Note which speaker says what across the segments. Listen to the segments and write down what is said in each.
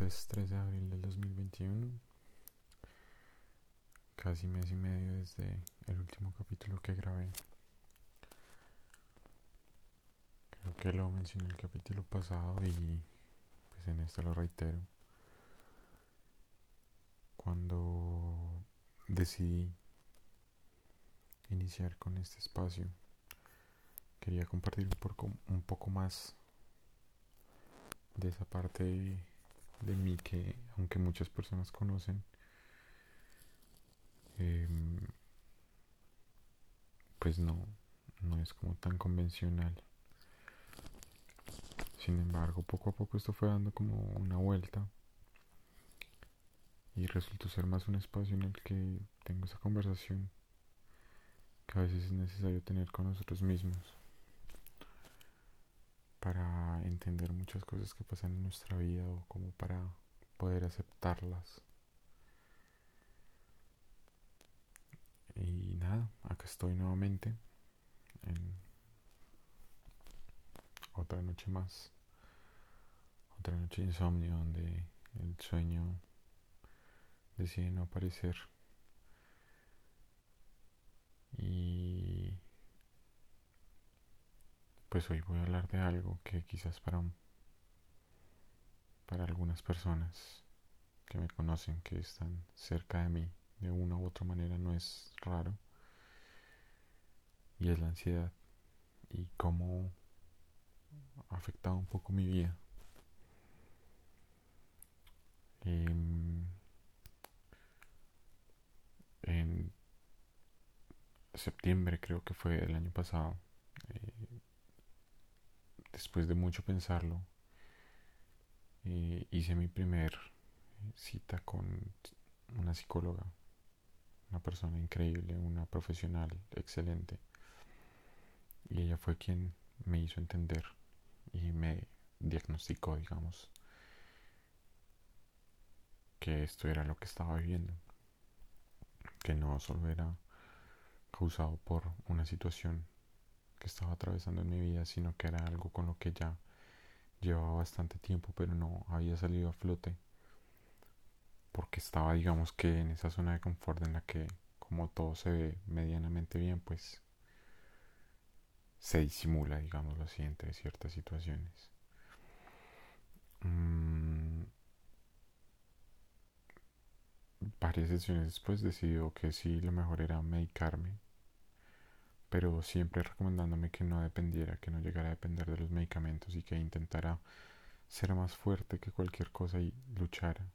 Speaker 1: martes 3 de abril del 2021, casi mes y medio desde el último capítulo que grabé. Creo que lo mencioné en el capítulo pasado y pues en esto lo reitero. Cuando decidí iniciar con este espacio, quería compartir un poco, un poco más de esa parte de, mí que aunque muchas personas conocen, em, pues no, no es como tan convencional. Sin embargo, poco a poco esto fue dando como una vuelta y resultó ser más un espacio en el que tengo esa conversación que a veces es necesario tener con nosotros mismos para entender muchas cosas que pasan en nuestra vida o como para poder aceptarlas. Y nada, acá estoy nuevamente en otra noche más, otra noche de insomnio donde el sueño decide no aparecer. Pues hoy voy a hablar de algo que quizás para, para algunas personas que me conocen, que están cerca de mí de una u otra manera, no es raro. Y es la ansiedad y cómo ha afectado un poco mi vida. Em, en septiembre creo que fue el año pasado, eh, después de mucho pensarlo, eh, hice mi primer cita con una psicóloga, una persona increíble, una profesional excelente. Y ella fue quien me hizo entender y me diagnosticó, digamos, que esto era lo que estaba viviendo, que no solo era causado por una situación que estaba atravesando en mi vida, sino que era algo con lo que ya llevaba bastante tiempo, pero no había salido a flote, porque estaba, digamos que en esa zona de confort en la que, como todo se ve medianamente bien, pues se disimula, digámoslo así, entre ciertas situaciones. Mm, varias sesiones después decidió que sí, lo mejor era medicarme pero siempre recomendándome que no dependiera, que no llegara a depender de los medicamentos y que intentara ser más fuerte que cualquier cosa y luchara.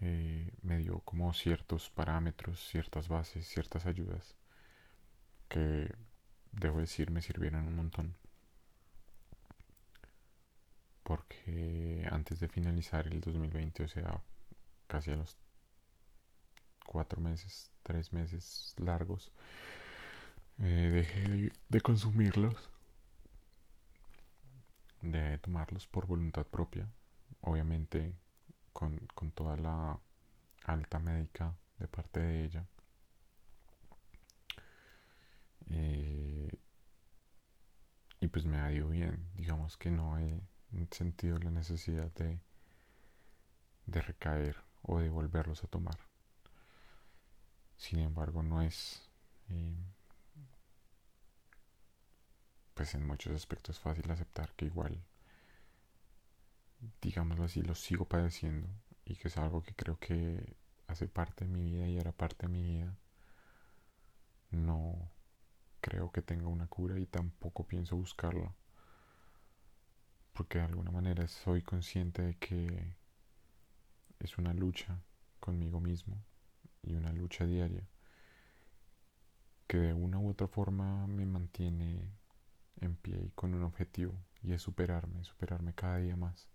Speaker 1: Eh, me dio como ciertos parámetros, ciertas bases, ciertas ayudas que debo decir me sirvieron un montón. Porque antes de finalizar el 2020, o sea, casi a los cuatro meses, tres meses largos, eh, dejé de, consumirlos, de tomarlos por voluntad propia, obviamente con, toda la alta médica de parte de ella. Eh, y pues me ha ido bien, digamos que no he sentido la necesidad de, de recaer o de volverlos a tomar. Sin embargo, no es eh, pues en muchos aspectos es fácil aceptar que igual, digámoslo así, lo sigo padeciendo y que es algo que creo que hace parte de mi vida y era parte de mi vida. No creo que tenga una cura y tampoco pienso buscarla. Porque de alguna manera soy consciente de que es una lucha conmigo mismo y una lucha diaria que de una u otra forma me mantiene en pie y con un objetivo y es superarme, superarme cada día más.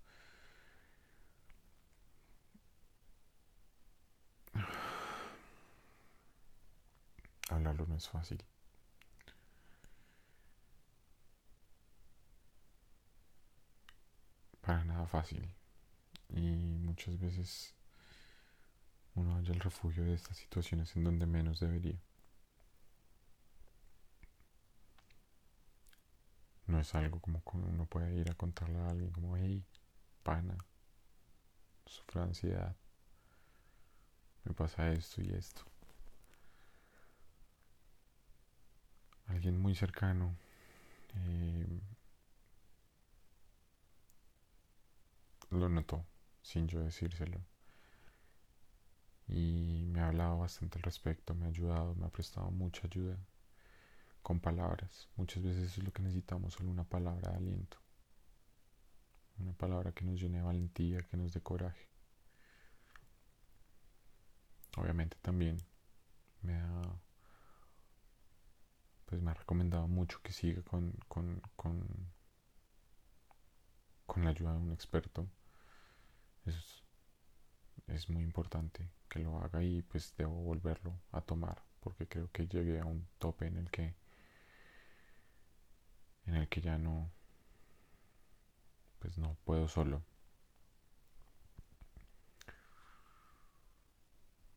Speaker 1: Hablarlo no es fácil. Para nada fácil. Y muchas veces uno halla el refugio de estas situaciones en donde menos debería. No es algo como uno puede ir a contarle a alguien como, hey, pana, sufro ansiedad, me pasa esto y esto. Alguien muy cercano eh, lo notó sin yo decírselo. Y me ha hablado bastante al respecto, me ha ayudado, me ha prestado mucha ayuda con palabras. Muchas veces es lo que necesitamos, solo una palabra de aliento. Una palabra que nos llene de valentía, que nos dé coraje. Obviamente también me ha pues me ha recomendado mucho que siga con, con, con, con la ayuda de un experto. Es, es muy importante que lo haga y pues debo volverlo a tomar porque creo que llegué a un tope en el que en el que ya no pues no puedo solo.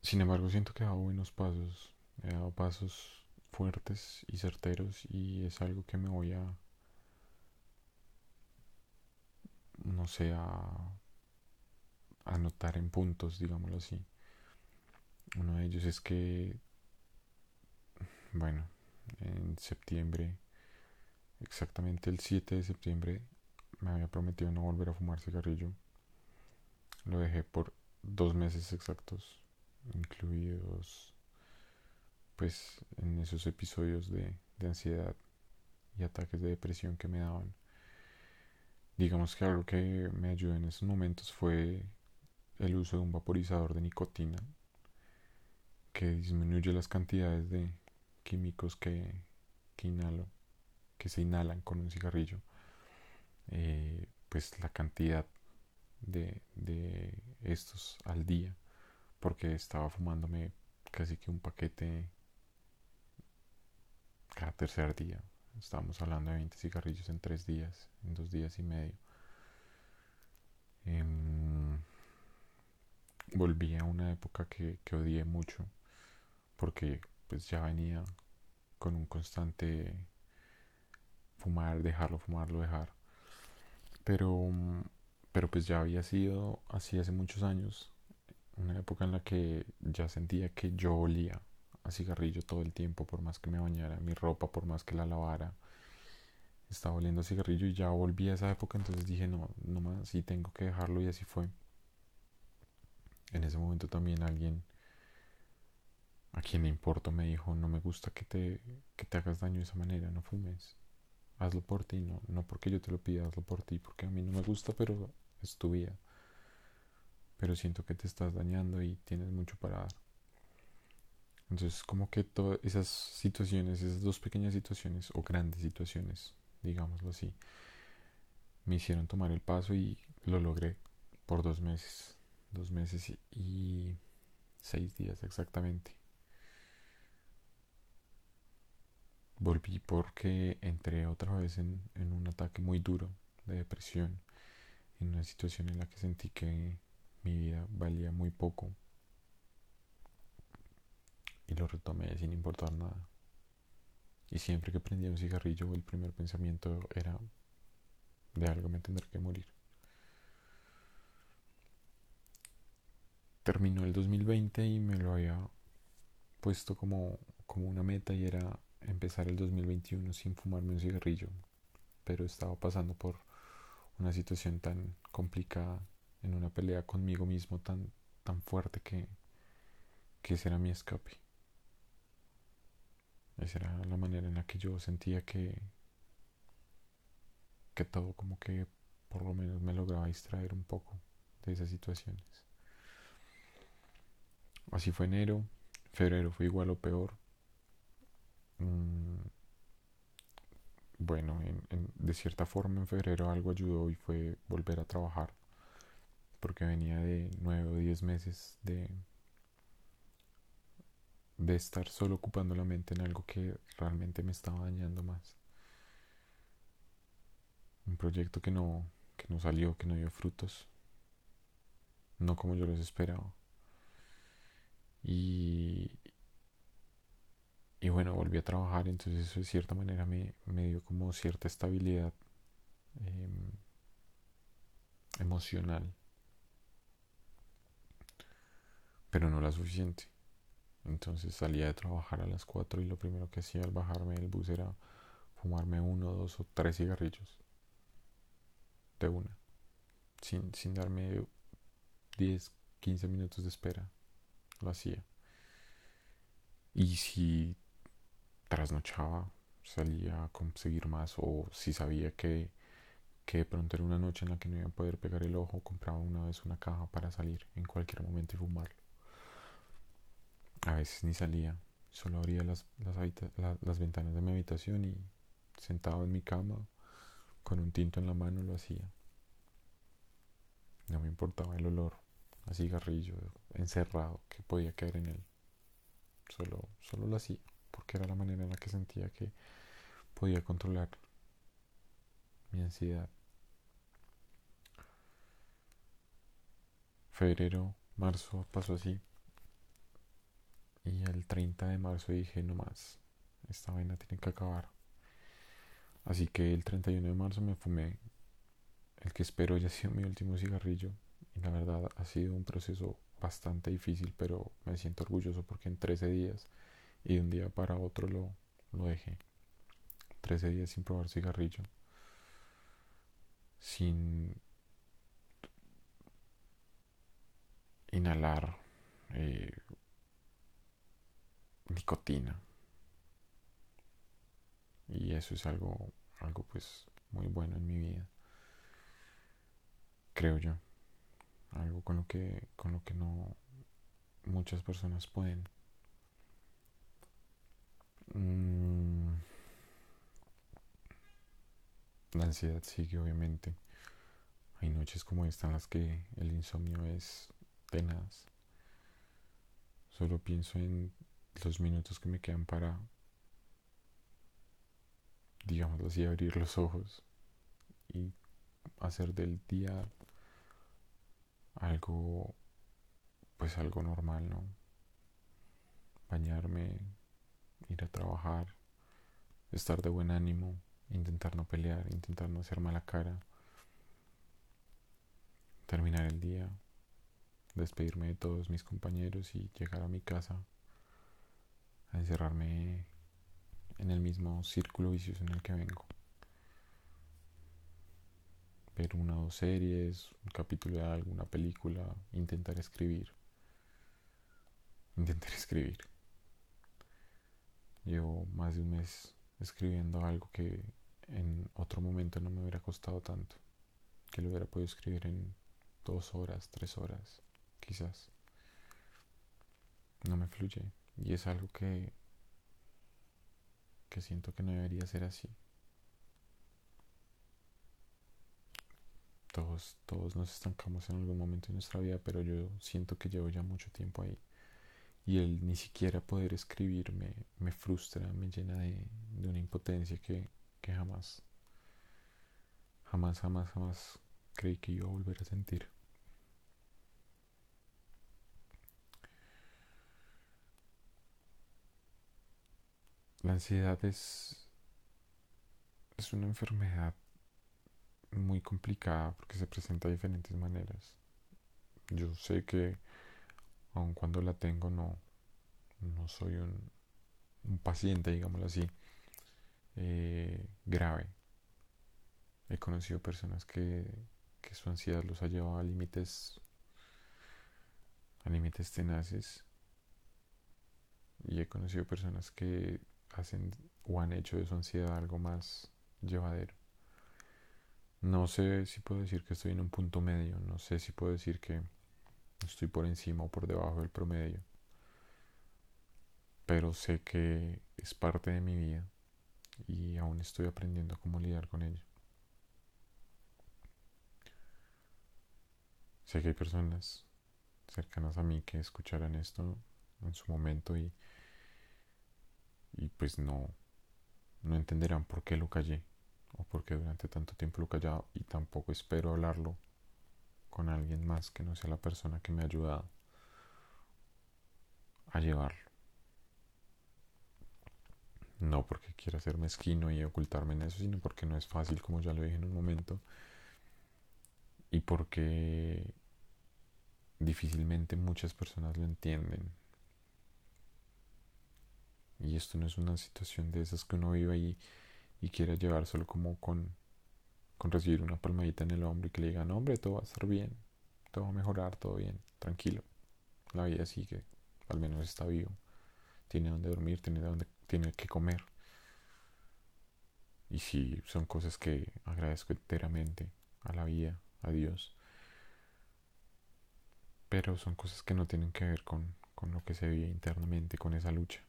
Speaker 1: Sin embargo siento que he dado buenos pasos he dado pasos fuertes y certeros y es algo que me voy a no sé a anotar en puntos digámoslo así. Uno de ellos es que bueno en septiembre exactamente el 7 de septiembre me había prometido no volver a fumar cigarrillo. Lo dejé por dos meses exactos, incluidos pues en esos episodios de, ansiedad y ataques de depresión que me daban. Digamos que algo que me ayudó en esos momentos fue el uso de un vaporizador de nicotina que disminuye las cantidades de químicos que, que inhalo que se inhalan con un cigarrillo, eh, pues la cantidad de, de estos al día, porque estaba fumándome casi que un paquete cada tercer día. Estábamos hablando de 20 cigarrillos en tres días, en dos días y medio. Em, volví a una época que, que odié mucho, porque pues ya venía con un constante fumar, dejarlo, fumarlo, dejar. Pero, pero pues ya había sido así hace muchos años, una época en la que ya sentía que yo olía a cigarrillo todo el tiempo, por más que me bañara mi ropa, por más que la lavara, estaba oliendo a cigarrillo y ya volví a esa época, entonces dije, no, no más, sí tengo que dejarlo y así fue. En ese momento también alguien a quien le importo me dijo, no me gusta que te, que te hagas daño de esa manera, no fumes hazlo por ti, no, no porque yo te lo pida, hazlo por ti, porque a mí no me gusta, pero es tu vida. Pero siento que te estás dañando y tienes mucho para dar. Entonces, como que todas esas situaciones, esas dos pequeñas situaciones, o grandes situaciones, digámoslo así, me hicieron tomar el paso y lo logré por dos meses. Dos meses y seis días exactamente. Volví porque entré otra vez en, un ataque muy duro de depresión, en una situación en la que sentí que mi vida valía muy poco y lo retomé sin importar nada. Y siempre que prendía un cigarrillo el primer pensamiento era de algo me tendré que morir. Terminó el 2020 y me lo había puesto como, como una meta y era empezar el 2021 sin fumarme un cigarrillo, pero estaba pasando por una situación tan complicada, en una pelea conmigo mismo tan, tan fuerte que, que ese era mi escape. Esa era la manera en la que yo sentía que, que todo como que por lo menos me lograba distraer un poco de esas situaciones. Así fue enero, febrero fue igual o peor, Mm, bueno, de cierta forma en febrero algo ayudó y fue volver a trabajar, porque venía de nueve o diez meses de, de estar solo ocupando la mente en algo que realmente me estaba dañando más. Un proyecto que no, que no salió, que no dio frutos, no como yo los esperaba. Y bueno, volví a trabajar, entonces eso de cierta manera me, dio como cierta estabilidad em, emocional. pero no la suficiente. Entonces salía de trabajar a las 4 y lo primero que hacía al bajarme del bus era fumarme uno, dos o tres cigarrillos. De una. Sin, sin darme 10, 15 minutos de espera. Lo hacía. Y si trasnochaba, salía a conseguir más o si sabía que, que de pronto era una noche en la que no iba a poder pegar el ojo, compraba una vez una caja para salir en cualquier momento y fumarlo. A veces ni salía, solo abría las, las, ventanas de mi habitación y sentado en mi cama con un tinto en la mano lo hacía. No me importaba el olor a cigarrillo encerrado que podía caer en él. Solo, solo lo hacía porque era la manera en la que sentía que podía controlar mi ansiedad. Febrero, marzo pasó así. Y el 30 de marzo dije, no más, esta vaina tiene que acabar. Así que el 31 de marzo me fumé el que espero haya sido mi último cigarrillo. Y la verdad ha sido un proceso bastante difícil, pero me siento orgulloso porque en 13 días y de un día para otro lo, lo dejé. 13 días sin probar cigarrillo. Sin inhalar eh, nicotina. Y eso es algo, algo pues muy bueno en mi vida. Creo yo. Algo con lo que, con lo que no muchas personas pueden. Mm. La ansiedad sigue, obviamente. Hay noches como esta en las que el insomnio es tenaz. Solo pienso en los minutos que me quedan para, digamos así, abrir los ojos y hacer del día algo, pues algo normal, ¿no? Bañarme, ir a trabajar, estar de buen ánimo, intentar no pelear, intentar no hacer mala cara, terminar el día, despedirme de todos mis compañeros y llegar a mi casa a encerrarme en el mismo círculo vicioso en el que vengo. Ver una o dos series, un capítulo de alguna película, intentar escribir. Intentar escribir. Llevo más de un mes escribiendo algo que en otro momento no me hubiera costado tanto. Que lo hubiera podido escribir en dos horas, tres horas, quizás. No me fluye. Y es algo que, que siento que no debería ser así. Todos, todos nos estancamos en algún momento de nuestra vida, pero yo siento que llevo ya mucho tiempo ahí y el ni siquiera poder escribir me, frustra, me llena de, una impotencia que, que, jamás, jamás, jamás, jamás creí que iba a volver a sentir. La ansiedad es, es una enfermedad muy complicada porque se presenta de diferentes maneras. Yo sé que aun cuando la tengo no, no soy un, un paciente, digámoslo así, eh, grave. He conocido personas que, que su ansiedad los ha llevado a límites a límites tenaces y he conocido personas que hacen o han hecho de su ansiedad algo más llevadero. No sé si puedo decir que estoy en un punto medio, no sé si puedo decir que estoy por encima o por debajo del promedio. Pero sé que es parte de mi vida y aún estoy aprendiendo cómo lidiar con ello. Sé que hay personas cercanas a mí que escucharán esto en su momento y, y pues no, no entenderán por qué lo callé o por qué durante tanto tiempo lo callado y tampoco espero hablarlo con alguien más que no sea la persona que me ha ayudado a llevarlo. No porque quiera ser mezquino y ocultarme en eso, sino porque no es fácil, como ya lo dije en un momento, y porque difícilmente muchas personas lo entienden. Y esto no es una situación de esas que uno vive ahí y quiere llevar solo como con, con recibir una palmadita en el hombro y que le digan, hombre, todo va a estar bien, todo va a mejorar, todo bien, tranquilo. La vida sigue, al menos está vivo. Tiene donde dormir, tiene donde tiene que comer. Y sí, son cosas que agradezco enteramente a la vida, a Dios. Pero son cosas que no tienen que ver con, con lo que se vive internamente, con esa lucha.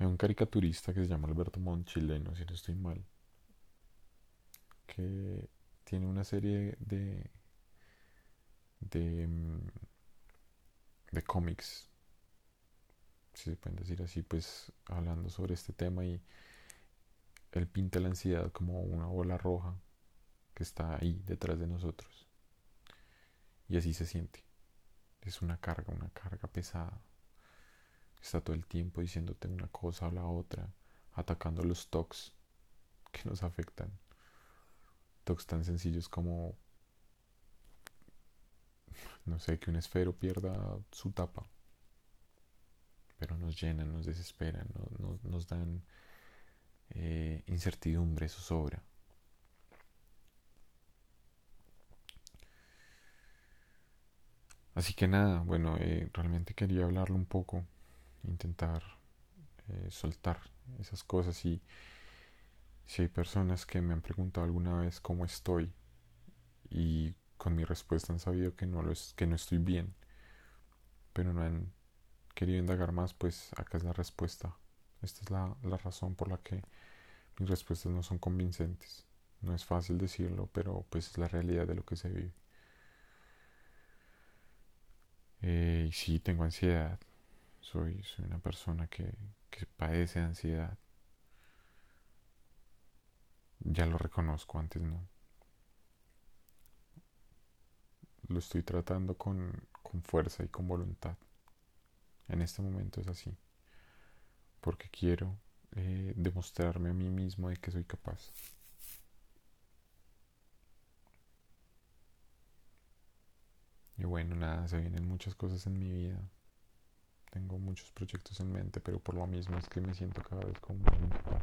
Speaker 1: Hay un caricaturista que se llama Alberto Montt, chileno, si no estoy mal, que tiene una serie de de, mm, de cómics, si se pueden decir así, pues hablando sobre este tema y él pinta la ansiedad como una bola roja que está ahí detrás de nosotros. Y así se siente. Es una carga, una carga pesada. Está todo el tiempo diciéndote una cosa o la otra, atacando los tocs que nos afectan. Tan sencillos como, no sé, que un esfero pierda su tapa. Pero nos llenan, nos desesperan, nos dan eh, incertidumbre, eso sobra. Así que nada, bueno, eh, realmente quería hablarlo un poco, intentar eh, soltar esas cosas y si hay personas que me han preguntado alguna vez cómo estoy y con mi respuesta han sabido que no, lo es, que no estoy bien, pero no han querido indagar más, pues acá es la respuesta. Esta es la, la razón por la que mis respuestas no son convincentes. No es fácil decirlo, pero pues es la realidad de lo que se vive. Eh, y sí, tengo ansiedad. Soy, soy una persona que, que padece ansiedad. Ya lo reconozco, antes no. Lo estoy tratando con, con fuerza y con voluntad. En este momento es así. Porque quiero eh, demostrarme a mí mismo de que soy capaz. Y bueno, nada, se vienen muchas cosas en mi vida. Tengo muchos proyectos en mente, pero por lo mismo es que me siento cada vez como más incapaz.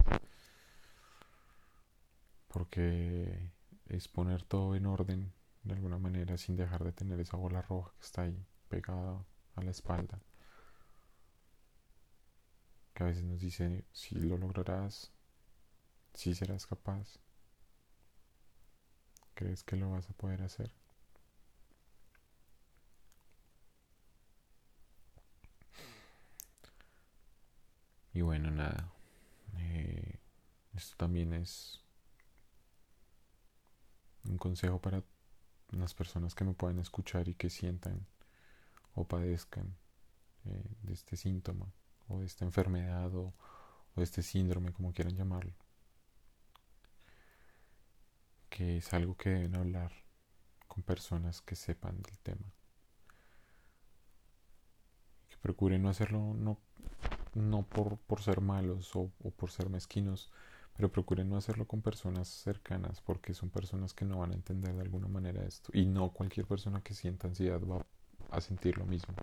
Speaker 1: Porque es poner todo en orden de alguna manera sin dejar de tener esa bola roja que está ahí pegada a la espalda que a veces nos dice si lo lograrás, si serás capaz, crees que lo vas a poder hacer. Y bueno, nada. Eh, esto también es un consejo para las personas que me puedan escuchar y que sientan o padezcan eh, de este síntoma o de esta enfermedad o, de este síndrome, como quieran llamarlo. Que es algo que deben hablar con personas que sepan del tema. Que procuren no hacerlo no, no por, por ser malos o, o por ser mezquinos, pero procuren no hacerlo con personas cercanas porque son personas que no van a entender de alguna manera esto. Y no cualquier persona que sienta ansiedad va a sentir lo mismo.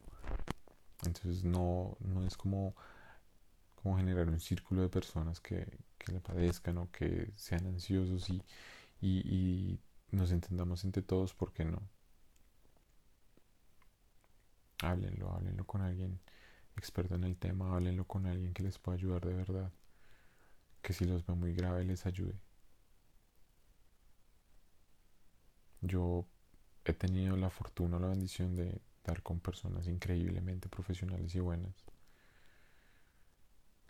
Speaker 1: Entonces no, no es como, como generar un círculo de personas que, que le padezcan o que sean ansiosos y, y, y nos entendamos entre todos, porque no? Háblenlo, háblenlo con alguien experto en el tema, háblenlo con alguien que les pueda ayudar de verdad, que si los ve muy grave les ayude. Yo he tenido la fortuna o la bendición de, con personas increíblemente profesionales y buenas.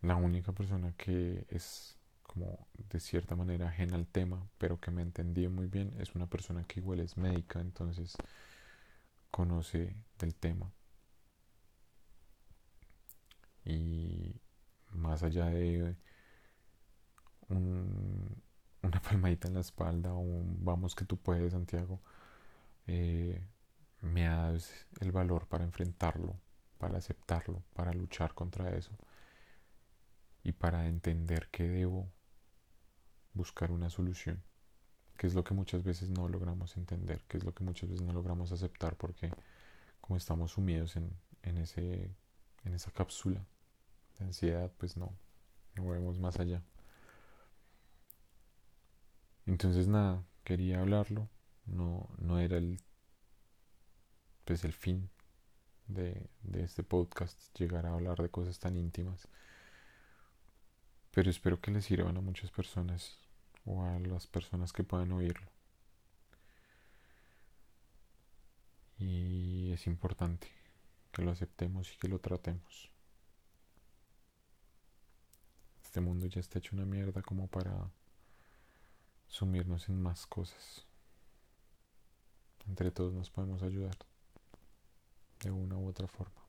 Speaker 1: La única persona que es como de cierta manera ajena al tema, pero que me entendía muy bien, es una persona que igual es médica, entonces conoce del tema. Y más allá de una palmadita en la espalda o un vamos que tú puedes, Santiago, eh, me dado el valor para enfrentarlo, para aceptarlo, para luchar contra eso y para entender que debo buscar una solución que es lo que muchas veces no logramos entender, que es lo que muchas veces no logramos aceptar porque como estamos sumidos en, en, ese, en esa cápsula de ansiedad, pues no, no vemos más allá. Entonces nada, quería hablarlo, no, no era el, pues el fin de, de este podcast llegar a hablar de cosas tan íntimas, pero espero que les sirvan a muchas personas o a las personas que puedan oírlo. Y es importante que lo aceptemos y que lo tratemos. Este mundo ya está hecho una mierda como para sumirnos en más cosas. Entre todos nos podemos ayudar de una u otra forma.